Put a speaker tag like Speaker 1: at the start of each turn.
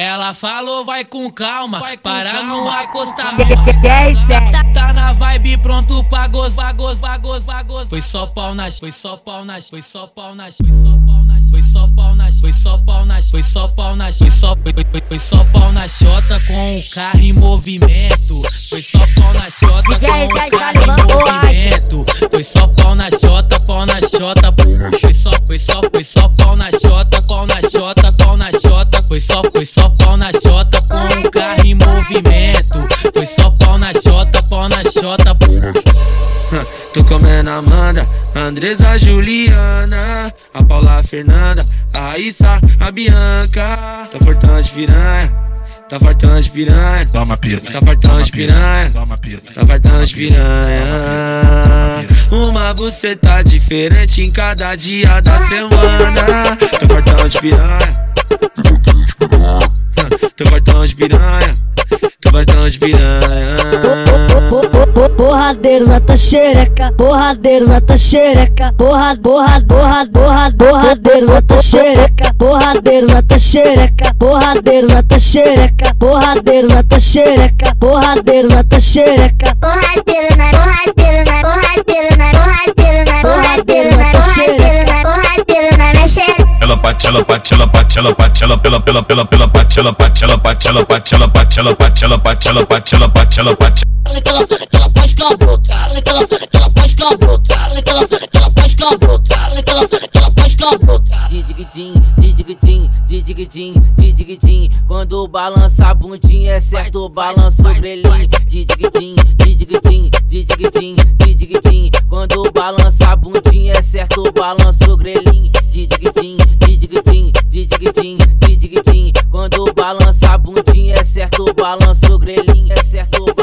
Speaker 1: Ela falou, vai com calma, vai para no acostamento. Tá, tá na vibe, pronto pra gozar, gozar, gozar, gozar. Foi só pau nas, foi só pau nas, foi só pau nas, foi só pau nas, foi só pau nas, foi só pau nas, foi só pau nas, foi só, foi, foi, foi só pau na chota com o carro em movimento. Foi só pau na chota com o carro em movimento. Foi só pau na chota, pau na chota. Foi só, foi só, foi só pau na chota, só, foi só pau na chota com o carro em movimento. Foi só pau na chota, pau na chota.
Speaker 2: Tô comendo a Amanda, Andresa, Juliana, a Paula, a Fernanda, a Raíssa, a Bianca. Tá fortão de piranha. Tá fartão de piranha,
Speaker 3: toma piranha,
Speaker 2: tá fartão de piranha,
Speaker 3: toma piranha,
Speaker 2: tá fartão de piranha. Uma buceta diferente em cada dia da semana. Tá fartão de piranha, piranha, tu vai dar de piranha.
Speaker 4: Borradeiro na tua xereca, borradeiro na tua xereca, borra, borra, borra, borra, borradeiro na tua xereca, borradeiro na tua xereca, borradeiro na tua xereca, borradeiro na tua xereca, borradeiro na tua xereca,
Speaker 3: borradeiro bate, ela bate, ela bate, ela bate, ela bate, ela bate, ela bate.
Speaker 5: Olha que ela fala que ela faz com a boca, olha que ela fala que ela faz com a boca, olha que ela fala que ela faz com a boca, olha que ela fala que ela faz com a boca.
Speaker 6: Didigidim, didigidim, didigidim, didigidim. Quando balança a bundinha é certo, balança o grelhinho. Didigidim, didigidim, didigidim, didigidim. Quando balança a bundinha é certo, balança balança o grelhinho, é certo